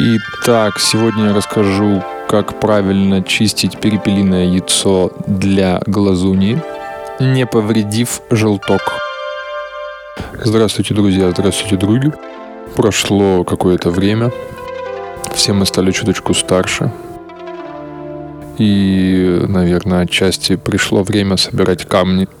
Итак, сегодня я расскажу, как правильно чистить перепелиное яйцо для глазуни, не повредив желток. Здравствуйте, друзья, здравствуйте, други. Прошло какое-то время, все мы стали чуточку старше. И, наверное, отчасти пришло время собирать камни –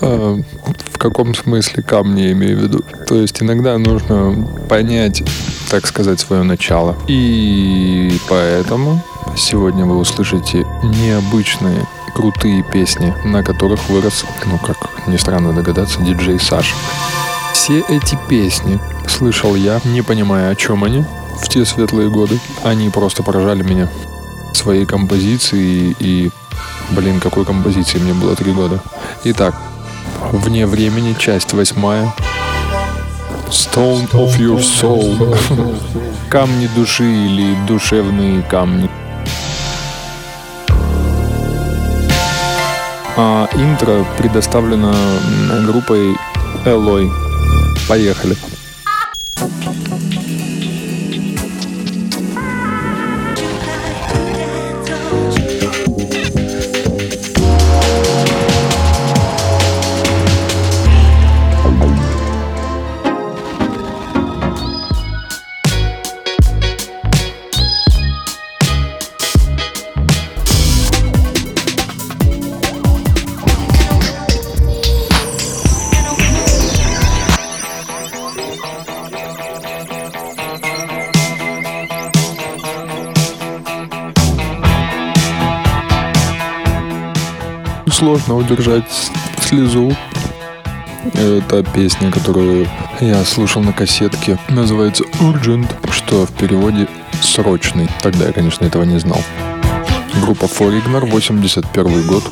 в каком смысле камни я имею в виду? То есть иногда нужно понять, так сказать, свое начало. И поэтому сегодня вы услышите необычные крутые песни, на которых вырос, ну как не странно догадаться, диджей Саша. Все эти песни слышал я, не понимая, о чем они в те светлые годы. Они просто поражали меня своей композицией и, блин, какой композиции мне было три года. Итак, Вне времени, часть восьмая. Stone of your soul. Камни души или душевные камни. А интро предоставлено группой Элой. Поехали. Сложно удержать слезу. Это песня, которую я слушал на кассетке. Называется Urgent, что в переводе «срочный». Тогда я, конечно, этого не знал. Группа Foreigner, 81 год.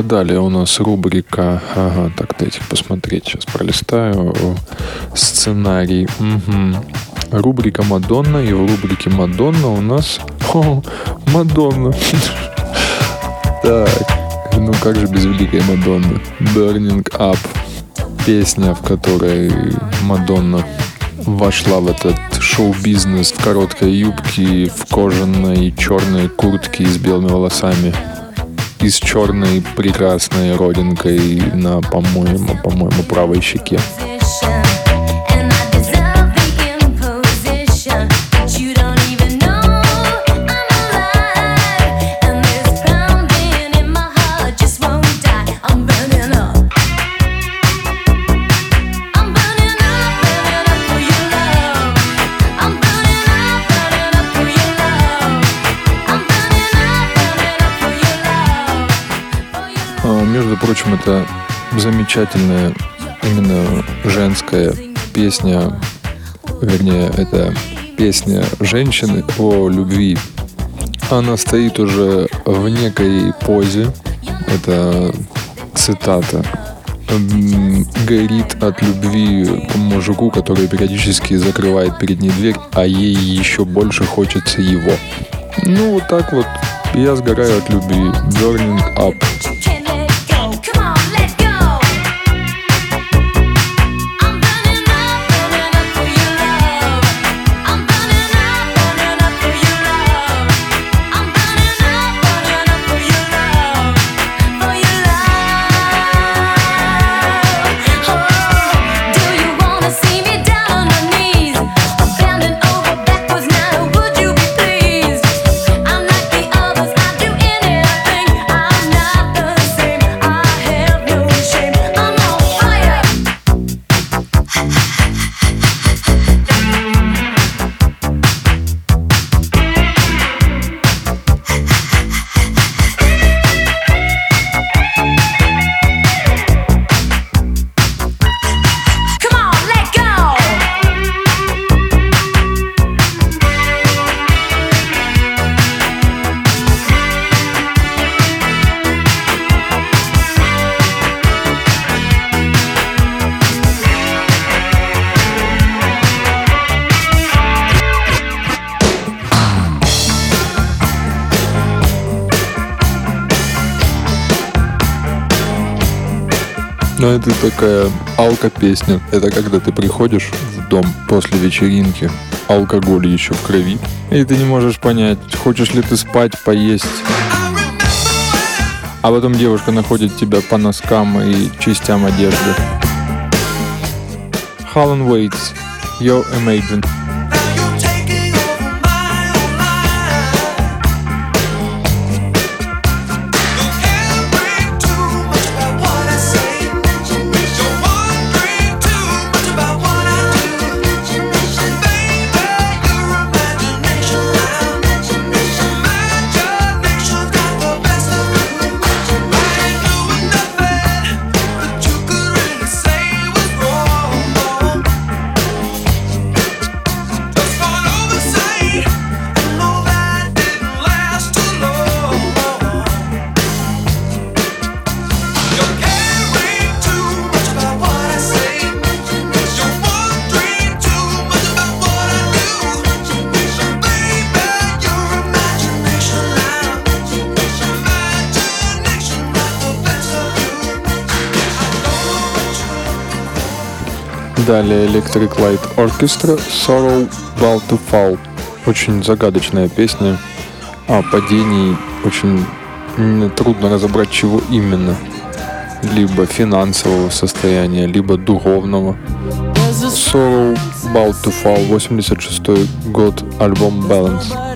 А далее у нас рубрика... Ага, так, дайте посмотреть, сейчас пролистаю. Сценарий. Угу. рубрика Мадонна, и в рубрике Мадонна у нас... О, Мадонна. Так, ну как же без великой Мадонны? Burning Up. Песня, в которой Мадонна вошла в этот шоу-бизнес в короткой юбке, в кожаной черной куртке с белыми волосами и с черной прекрасной родинкой на, по-моему, по-моему, правой щеке. Прочим, это замечательная именно женская песня, вернее, это песня женщины о любви. Она стоит уже в некой позе. Это цитата горит от любви мужику, который периодически закрывает перед ней дверь, а ей еще больше хочется его. Ну, вот так вот я сгораю от любви. Burning up. Это такая алка-песня. Это когда ты приходишь в дом после вечеринки, алкоголь еще в крови, и ты не можешь понять, хочешь ли ты спать, поесть. А потом девушка находит тебя по носкам и частям одежды. Holland Waits, You're Amazing. Далее Electric Light Orchestra Sorrow About to Fall. Очень загадочная песня о падении. Очень трудно разобрать, чего именно. Либо финансового состояния, либо духовного. Sorrow About to Fall, 86 год, альбом Balance.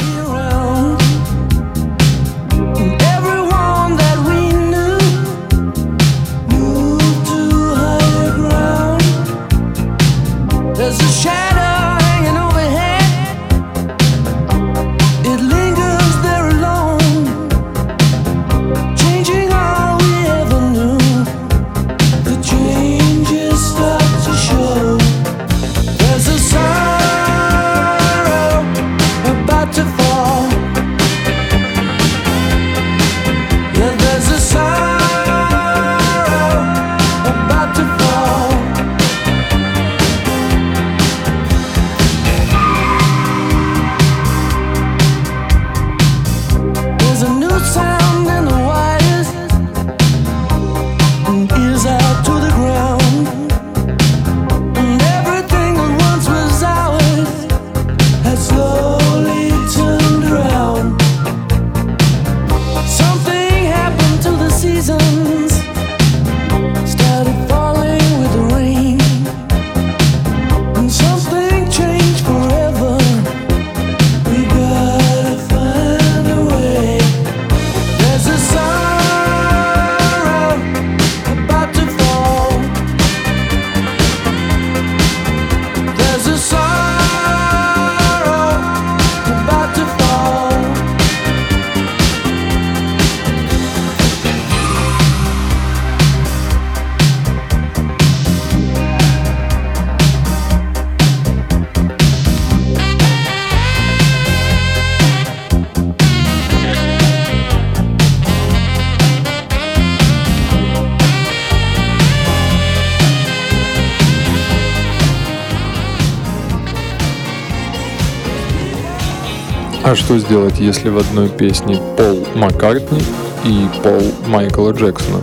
А что сделать, если в одной песне Пол Маккартни и Пол Майкла Джексона?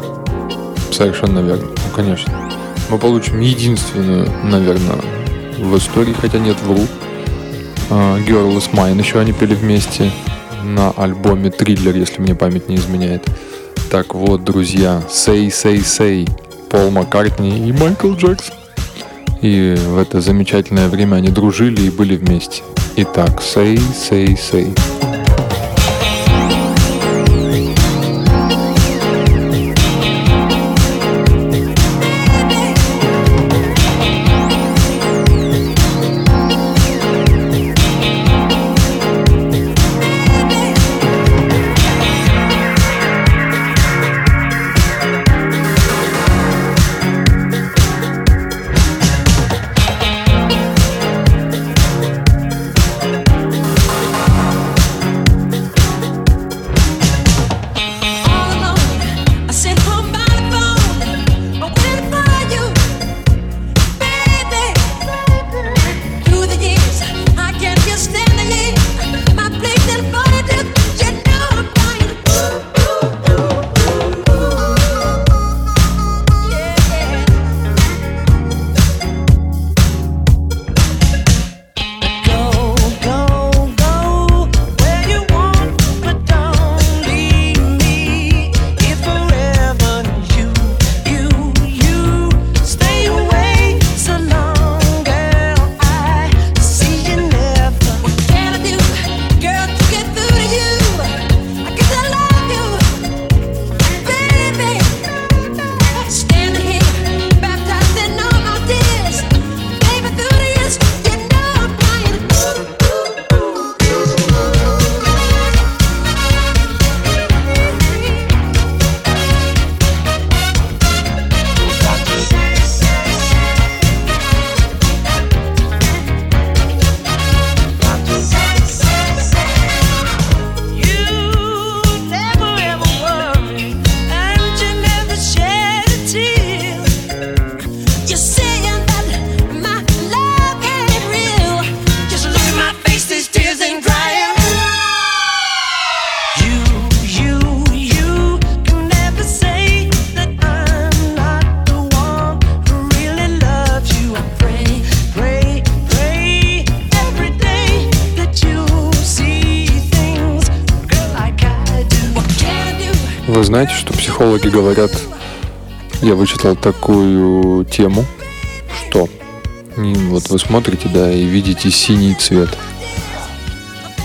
Совершенно верно. Ну, конечно. Мы получим единственную, наверное, в истории, хотя нет, вру. А, Girl is Mine еще они пели вместе на альбоме Триллер, если мне память не изменяет. Так вот, друзья, Say Say Say, Пол Маккартни и Майкл Джексон. И в это замечательное время они дружили и были вместе. Итак, Say Say Say. Знаете, что психологи говорят, я вычитал такую тему, что вот вы смотрите, да, и видите синий цвет.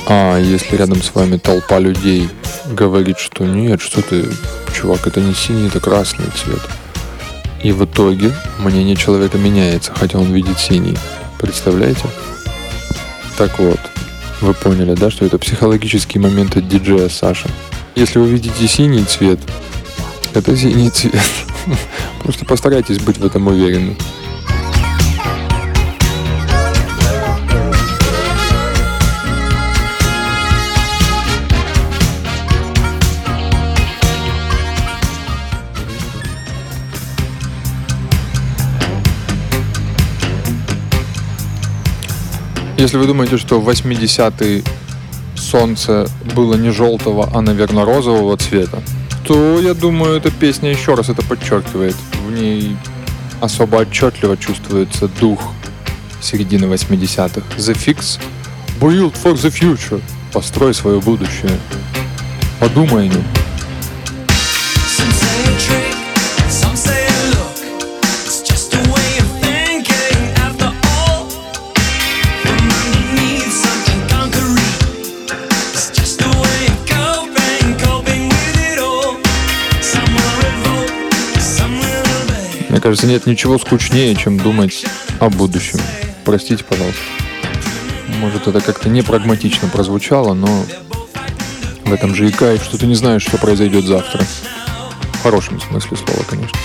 А если рядом с вами толпа людей говорит, что нет, что ты, чувак, это не синий, это красный цвет. И в итоге мнение человека меняется, хотя он видит синий. Представляете? Так вот, вы поняли, да, что это психологический момент от диджея Саши. Если вы видите синий цвет, это синий цвет. Просто постарайтесь быть в этом уверены. Если вы думаете, что в 80-е солнце было не желтого, а, наверное, розового цвета, то, я думаю, эта песня еще раз это подчеркивает. В ней особо отчетливо чувствуется дух середины 80-х. The Fix Build for the Future. Построй свое будущее. Подумай о нем. Кажется, нет ничего скучнее, чем думать о будущем. Простите, пожалуйста. Может, это как-то не прагматично прозвучало, но в этом же и кайф, что ты не знаешь, что произойдет завтра. В хорошем смысле слова, конечно.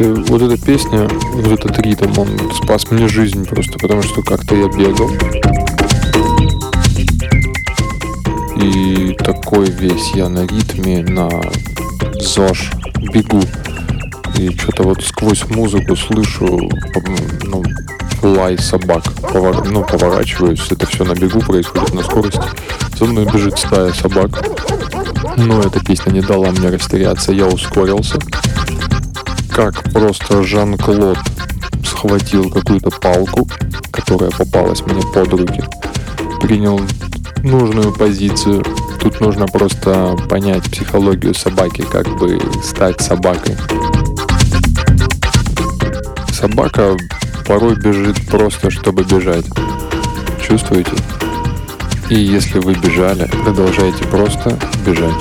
Кстати, вот эта песня, вот этот ритм, он спас мне жизнь просто, потому что как-то я бегал. И такой весь я на ритме, на ЗОЖ бегу. И что-то вот сквозь музыку слышу ну, лай собак. Повор... Ну, поворачиваюсь, это все на бегу происходит на скорости. За мной бежит стая собак. Но эта песня не дала мне растеряться, я ускорился как просто Жан-Клод схватил какую-то палку, которая попалась мне под руки, принял нужную позицию. Тут нужно просто понять психологию собаки, как бы стать собакой. Собака порой бежит просто, чтобы бежать. Чувствуете? И если вы бежали, продолжайте просто бежать.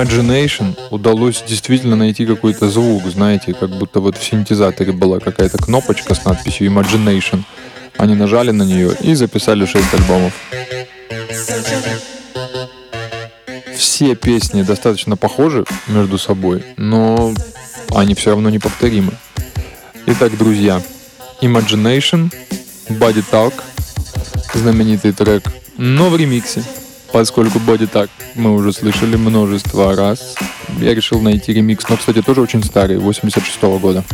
Imagination удалось действительно найти какой-то звук, знаете, как будто вот в синтезаторе была какая-то кнопочка с надписью Imagination. Они нажали на нее и записали 6 альбомов. Все песни достаточно похожи между собой, но они все равно неповторимы. Итак, друзья, Imagination, Body Talk, знаменитый трек, но в ремиксе поскольку Body так мы уже слышали множество раз. Я решил найти ремикс, но, кстати, тоже очень старый, 86 -го года.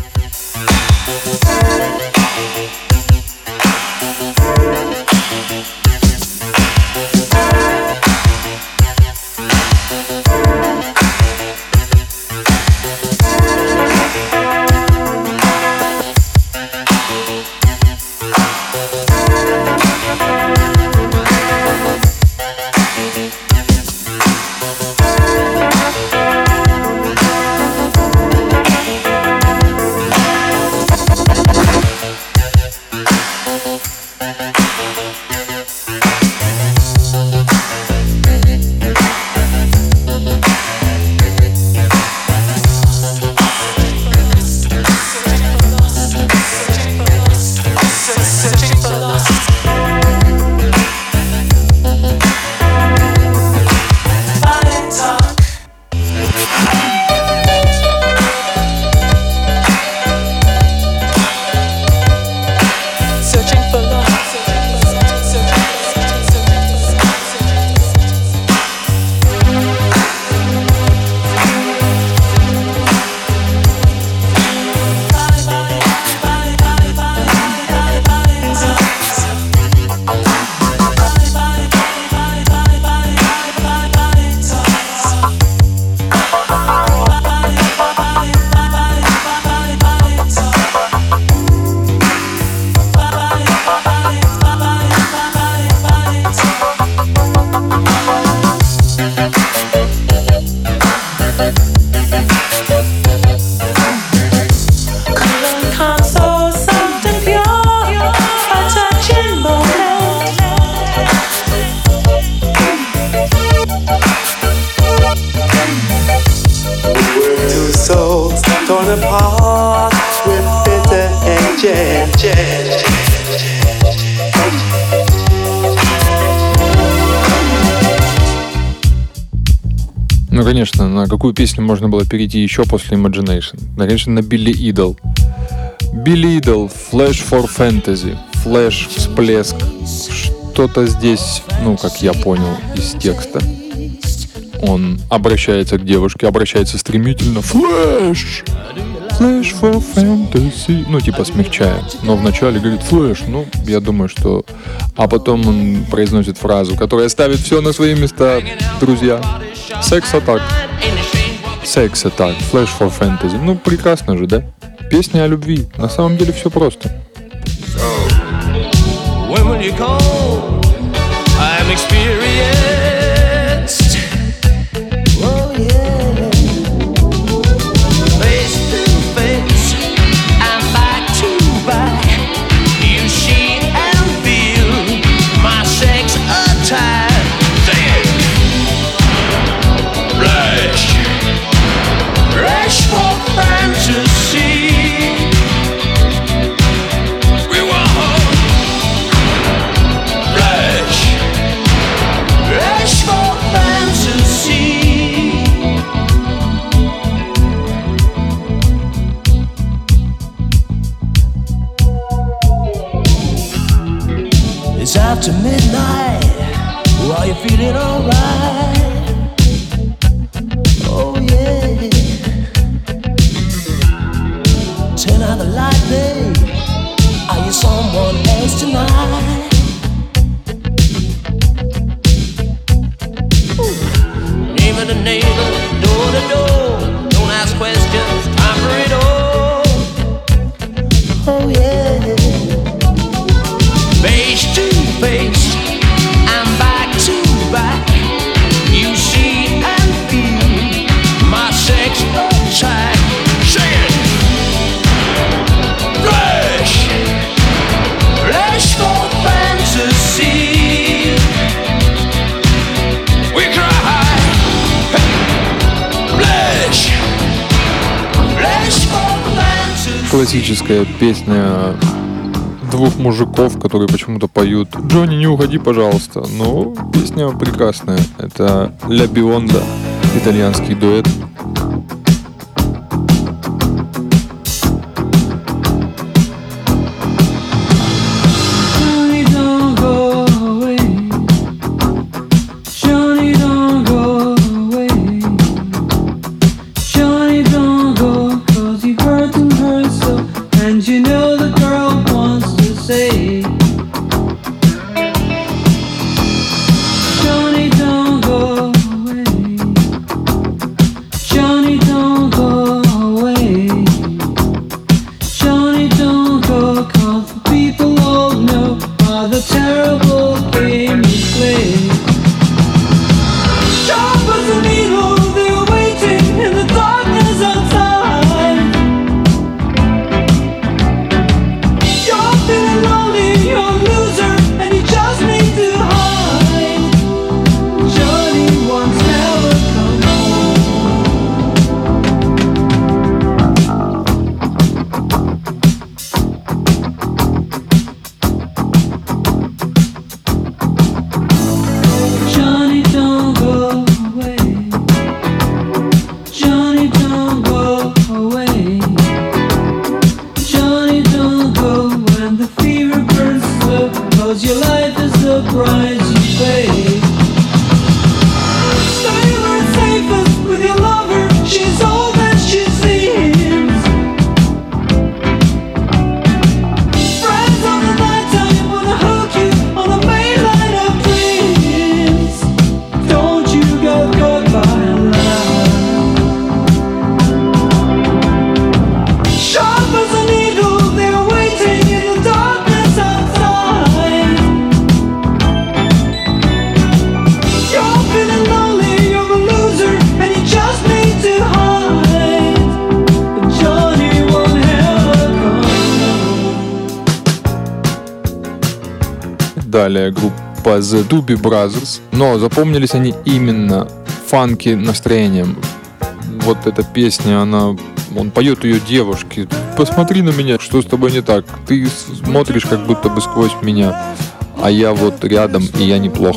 Конечно, на какую песню можно было перейти еще после Imagination? Конечно, на Билли Идол. Билли Идол, Flash for Fantasy, Flash, всплеск, что-то здесь, ну, как я понял из текста. Он обращается к девушке, обращается стремительно. Flash! Flash for Fantasy. Ну, типа смягчая. Но вначале говорит Flash. Ну, я думаю, что... А потом он произносит фразу, которая ставит все на свои места, друзья. Секс атак. Секс атак. Flash for Fantasy. Ну, прекрасно же, да? Песня о любви. На самом деле все просто. When will you call? I'm experienced. Are you feeling alright? Oh yeah. Turn out the light, babe. Are you someone else tonight? Ooh. Neighbor to neighbor, door to door. Don't ask questions. Классическая песня двух мужиков, которые почему-то поют «Джонни, не уходи, пожалуйста». Но песня прекрасная. Это «Ля Бионда», итальянский дуэт. The Doobie Brothers, но запомнились они именно фанки настроением. Вот эта песня, она он поет ее девушке. Посмотри на меня, что с тобой не так. Ты смотришь как будто бы сквозь меня, а я вот рядом, и я неплох.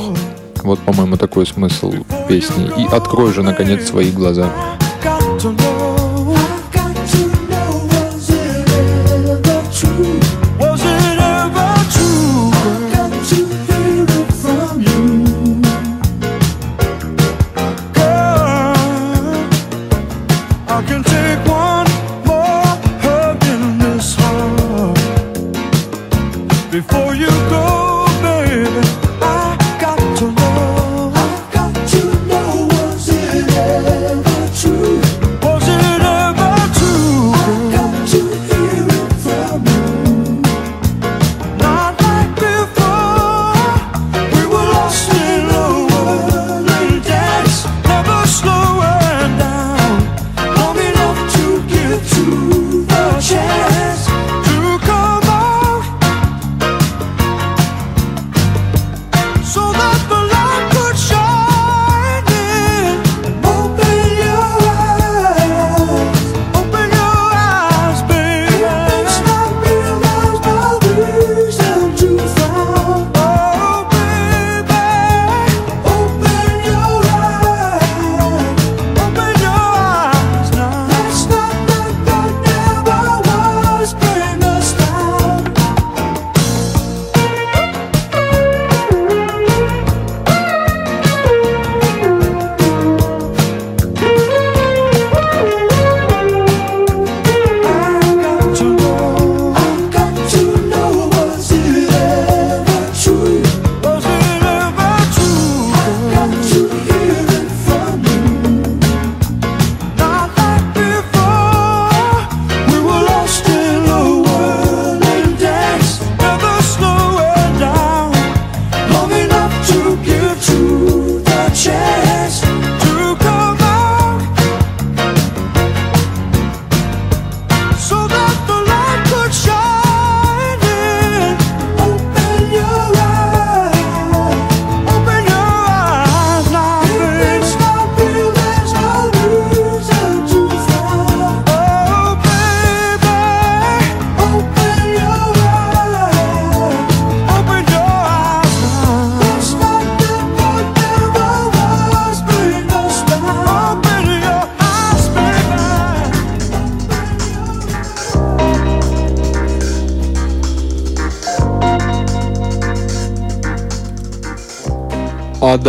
Вот, по-моему, такой смысл песни. И открой же, наконец, свои глаза.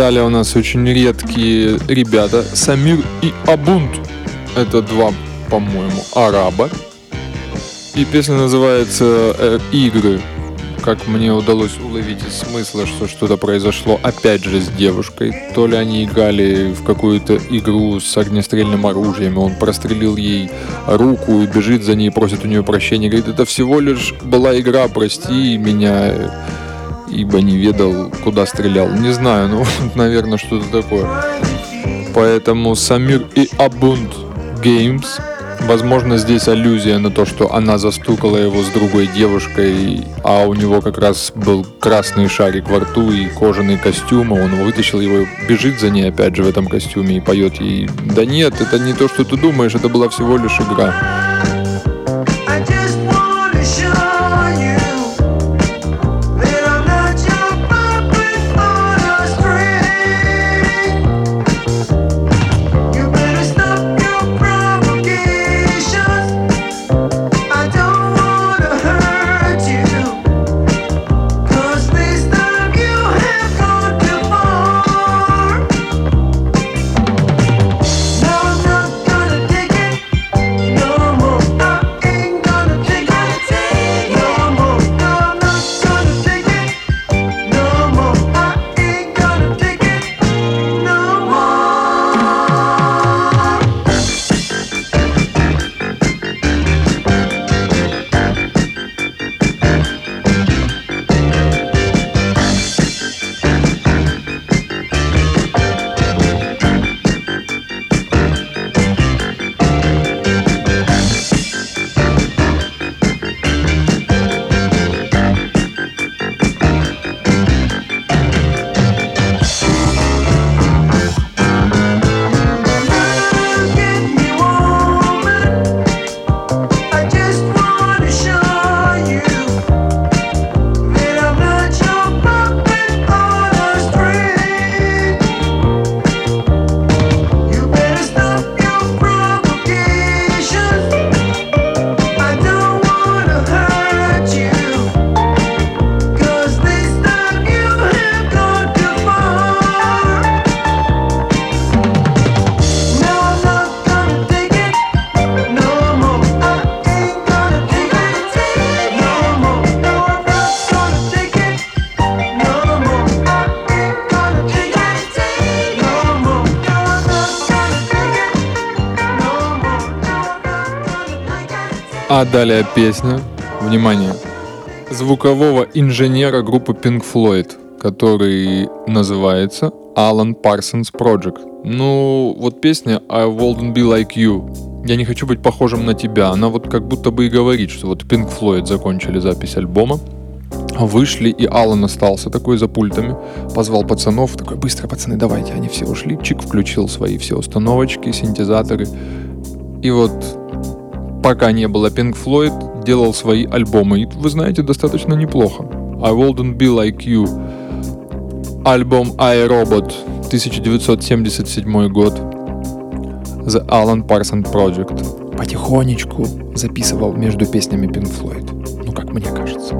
Далее у нас очень редкие ребята. Самир и Абунт. Это два, по-моему, араба. И песня называется э, «Игры». Как мне удалось уловить из смысла, что что-то произошло опять же с девушкой. То ли они играли в какую-то игру с огнестрельным оружием, он прострелил ей руку и бежит за ней, просит у нее прощения. Говорит, это всего лишь была игра, прости меня ибо не ведал, куда стрелял. Не знаю, ну, наверное, что-то такое. Поэтому Самир и Абунд Games. Возможно, здесь аллюзия на то, что она застукала его с другой девушкой, а у него как раз был красный шарик во рту и кожаный костюм, а он вытащил его, бежит за ней опять же в этом костюме и поет ей «Да нет, это не то, что ты думаешь, это была всего лишь игра». А далее песня, внимание, звукового инженера группы Pink Floyd, который называется Alan Parsons Project. Ну, вот песня I wouldn't be like you. Я не хочу быть похожим на тебя. Она вот как будто бы и говорит, что вот Pink Floyd закончили запись альбома, вышли, и Алан остался такой за пультами, позвал пацанов, такой, быстро, пацаны, давайте. Они все ушли, Чик включил свои все установочки, синтезаторы. И вот пока не было Pink Floyd, делал свои альбомы. И вы знаете, достаточно неплохо. I wouldn't be like you. Альбом I, Robot, 1977 год. The Alan Parsons Project. Потихонечку записывал между песнями Pink Floyd. Ну, как мне кажется.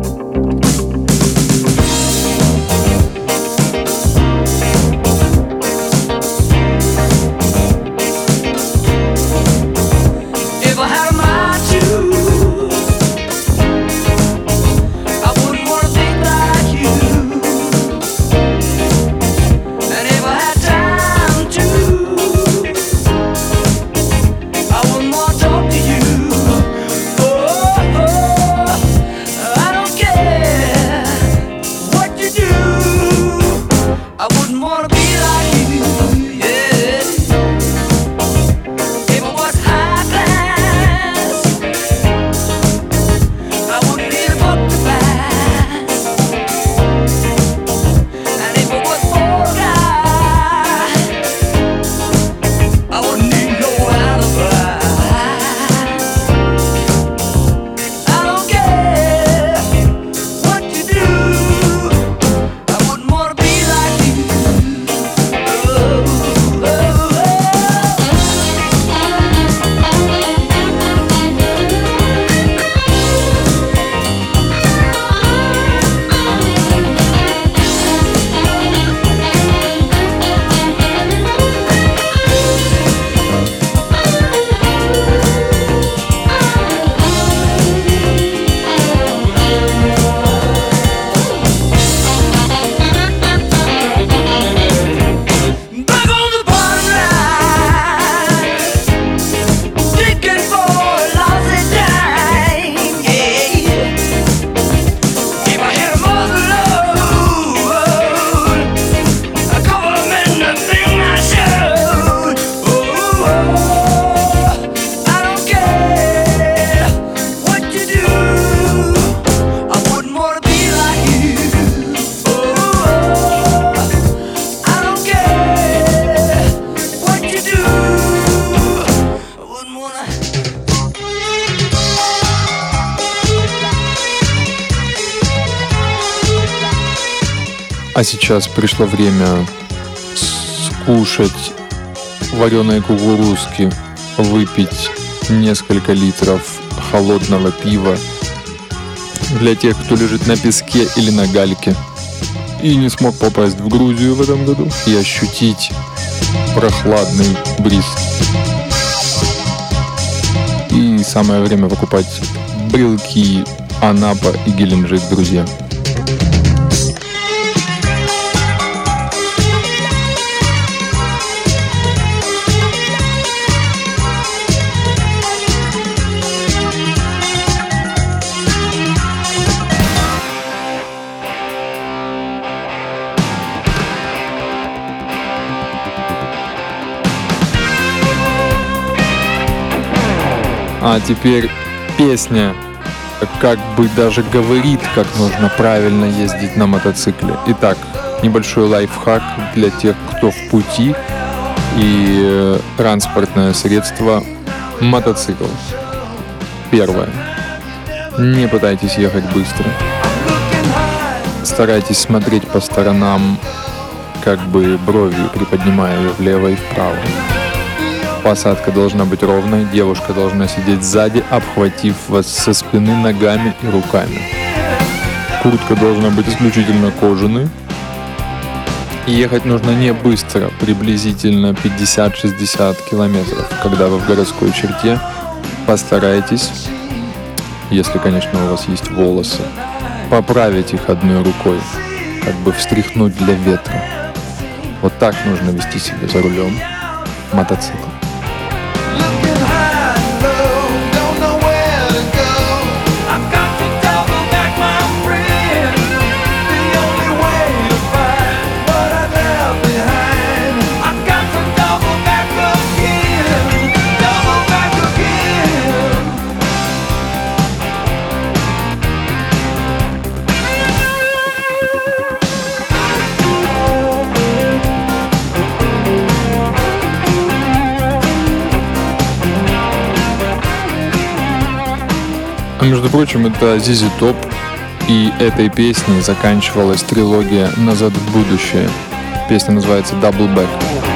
Сейчас пришло время скушать вареные кукурузки, выпить несколько литров холодного пива для тех, кто лежит на песке или на гальке и не смог попасть в Грузию в этом году и ощутить прохладный бриз. И самое время покупать брелки Анапа и Геленджик, друзья. А теперь песня как бы даже говорит, как нужно правильно ездить на мотоцикле. Итак, небольшой лайфхак для тех, кто в пути и э, транспортное средство мотоцикл. Первое. Не пытайтесь ехать быстро. Старайтесь смотреть по сторонам, как бы бровью приподнимая ее влево и вправо. Посадка должна быть ровной, девушка должна сидеть сзади, обхватив вас со спины ногами и руками. Куртка должна быть исключительно кожаной. ехать нужно не быстро, приблизительно 50-60 километров. Когда вы в городской черте, постарайтесь, если, конечно, у вас есть волосы, поправить их одной рукой, как бы встряхнуть для ветра. Вот так нужно вести себя за рулем мотоцикла. А между прочим, это Зизи Топ, и этой песней заканчивалась трилогия «Назад в будущее». Песня называется «Double Back».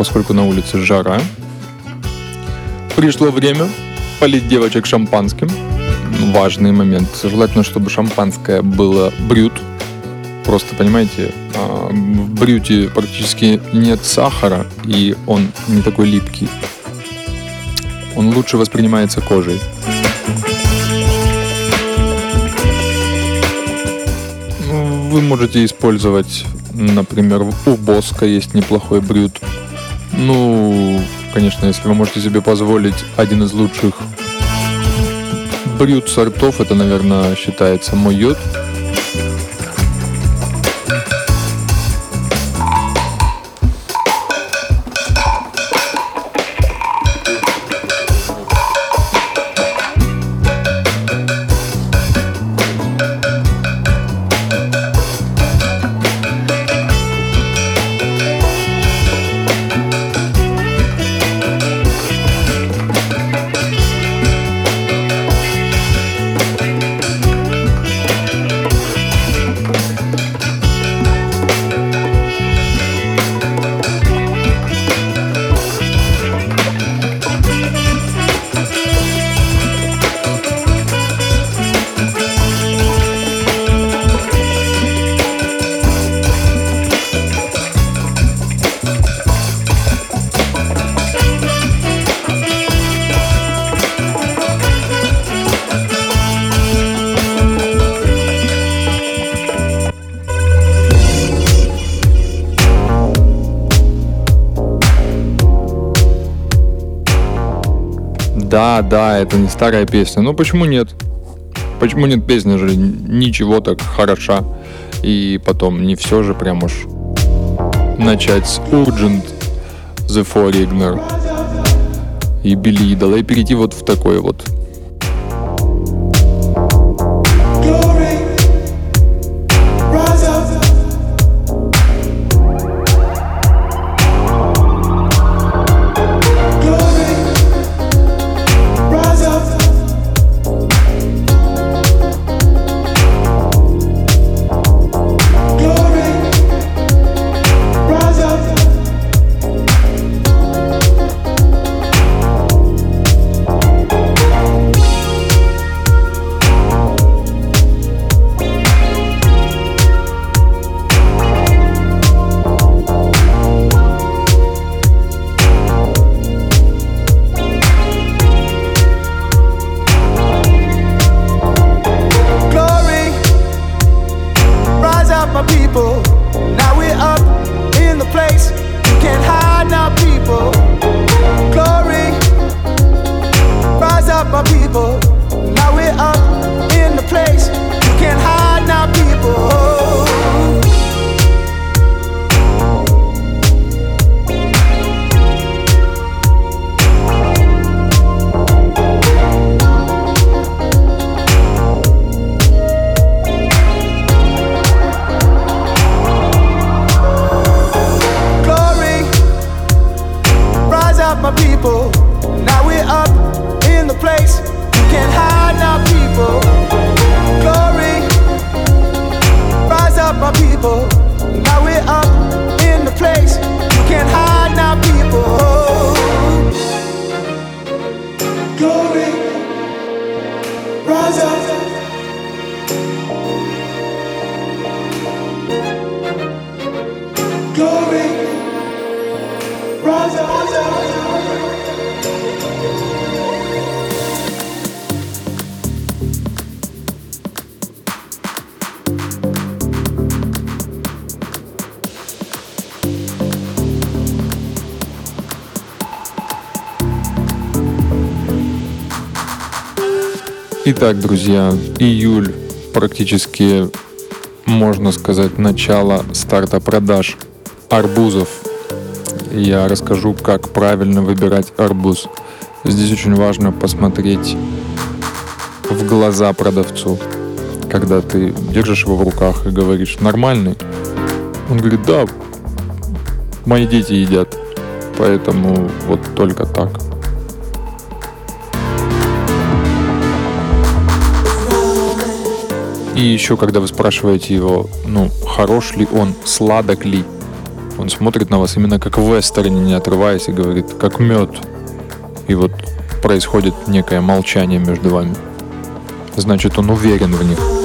Поскольку на улице жара, пришло время полить девочек шампанским. Важный момент. Желательно, чтобы шампанское было брют. Просто, понимаете, а, в брюте практически нет сахара, и он не такой липкий. Он лучше воспринимается кожей. Вы можете использовать, например, у Боска есть неплохой брют ну, конечно, если вы можете себе позволить один из лучших брют сортов, это, наверное, считается мой йод. Да, да, это не старая песня. Ну почему нет? Почему нет песня же ничего так хороша? И потом не все же прям уж начать с Urgent, The Foreigner и Billy Idol и перейти вот в такой вот Итак, друзья, июль практически, можно сказать, начало старта продаж арбузов. Я расскажу, как правильно выбирать арбуз. Здесь очень важно посмотреть в глаза продавцу, когда ты держишь его в руках и говоришь «нормальный?». Он говорит «да, мои дети едят, поэтому вот только так». И еще, когда вы спрашиваете его, ну, хорош ли он, сладок ли, он смотрит на вас именно как в вестерне, не отрываясь, и говорит, как мед. И вот происходит некое молчание между вами. Значит, он уверен в них.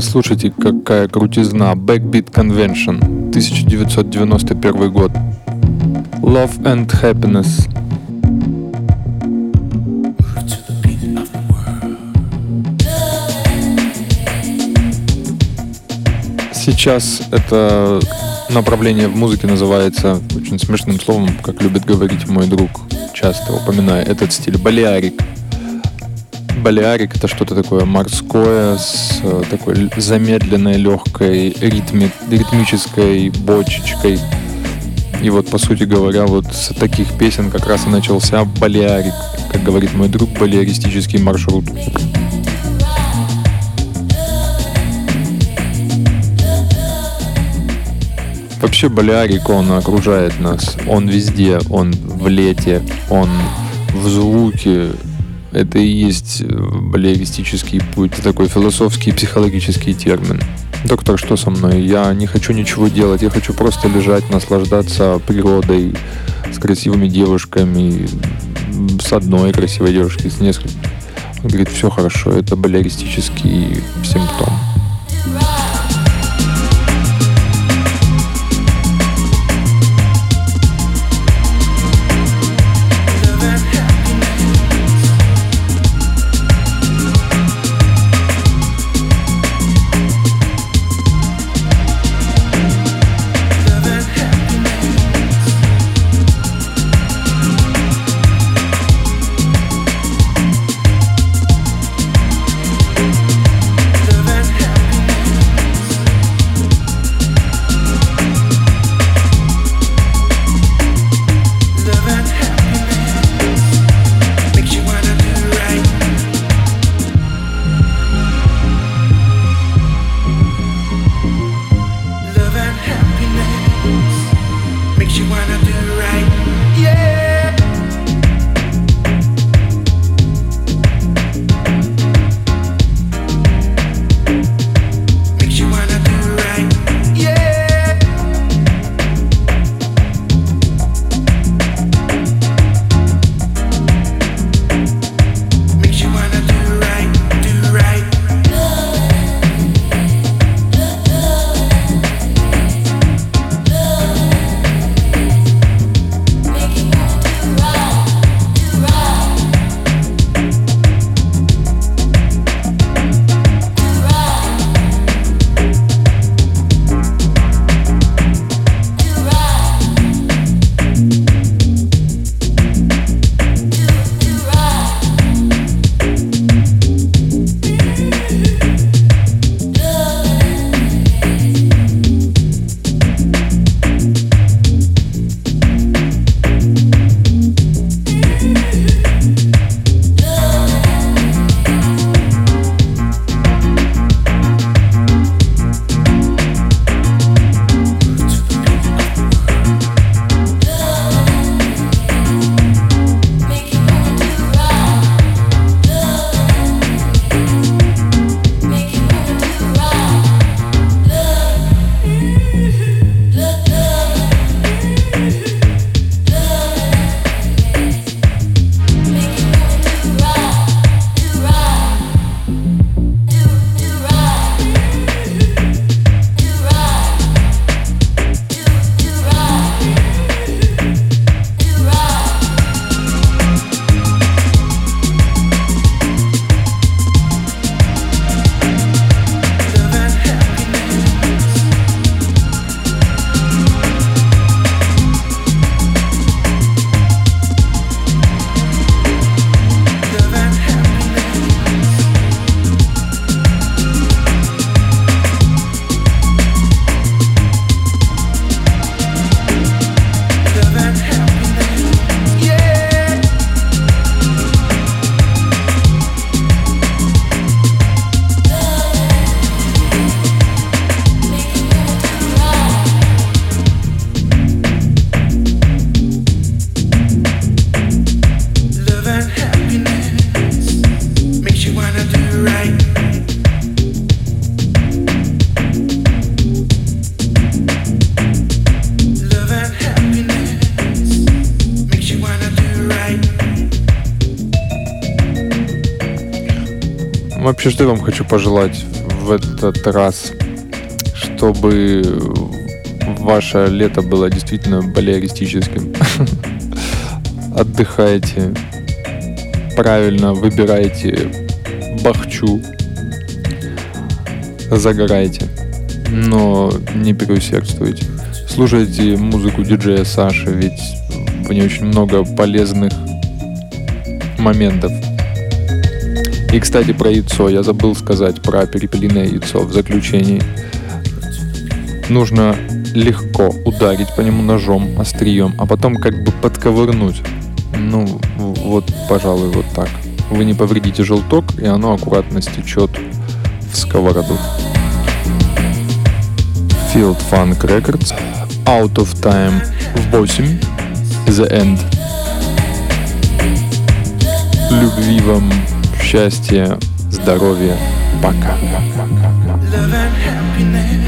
Послушайте, какая крутизна. Backbeat Convention, 1991 год. Love and Happiness. Сейчас это направление в музыке называется очень смешным словом, как любит говорить мой друг, часто упоминая этот стиль, балиарик. Балиарик это что-то такое морское с э, такой замедленной, легкой ритми, ритмической бочечкой. И вот, по сути говоря, вот с таких песен как раз и начался балиарик, как говорит мой друг, балиаристический маршрут. Вообще Балиарик, он окружает нас. Он везде, он в лете, он в звуке. Это и есть балиаристический путь, такой философский, психологический термин. Доктор, что со мной? Я не хочу ничего делать, я хочу просто лежать, наслаждаться природой, с красивыми девушками, с одной красивой девушкой, с несколькими. Он говорит, все хорошо, это балеристический симптом. Вообще, что я вам хочу пожелать в этот раз, чтобы ваше лето было действительно балеристическим. Отдыхайте, правильно выбирайте бахчу, загорайте. но не переусердствуйте. Слушайте музыку диджея Саши, ведь в ней очень много полезных моментов. И, кстати, про яйцо. Я забыл сказать про перепелиное яйцо в заключении. Нужно легко ударить по нему ножом, острием, а потом как бы подковырнуть. Ну, вот, пожалуй, вот так. Вы не повредите желток, и оно аккуратно стечет в сковороду. Field Funk Records. Out of Time в 8. The End. Любви вам, счастья, здоровья. Пока. Love.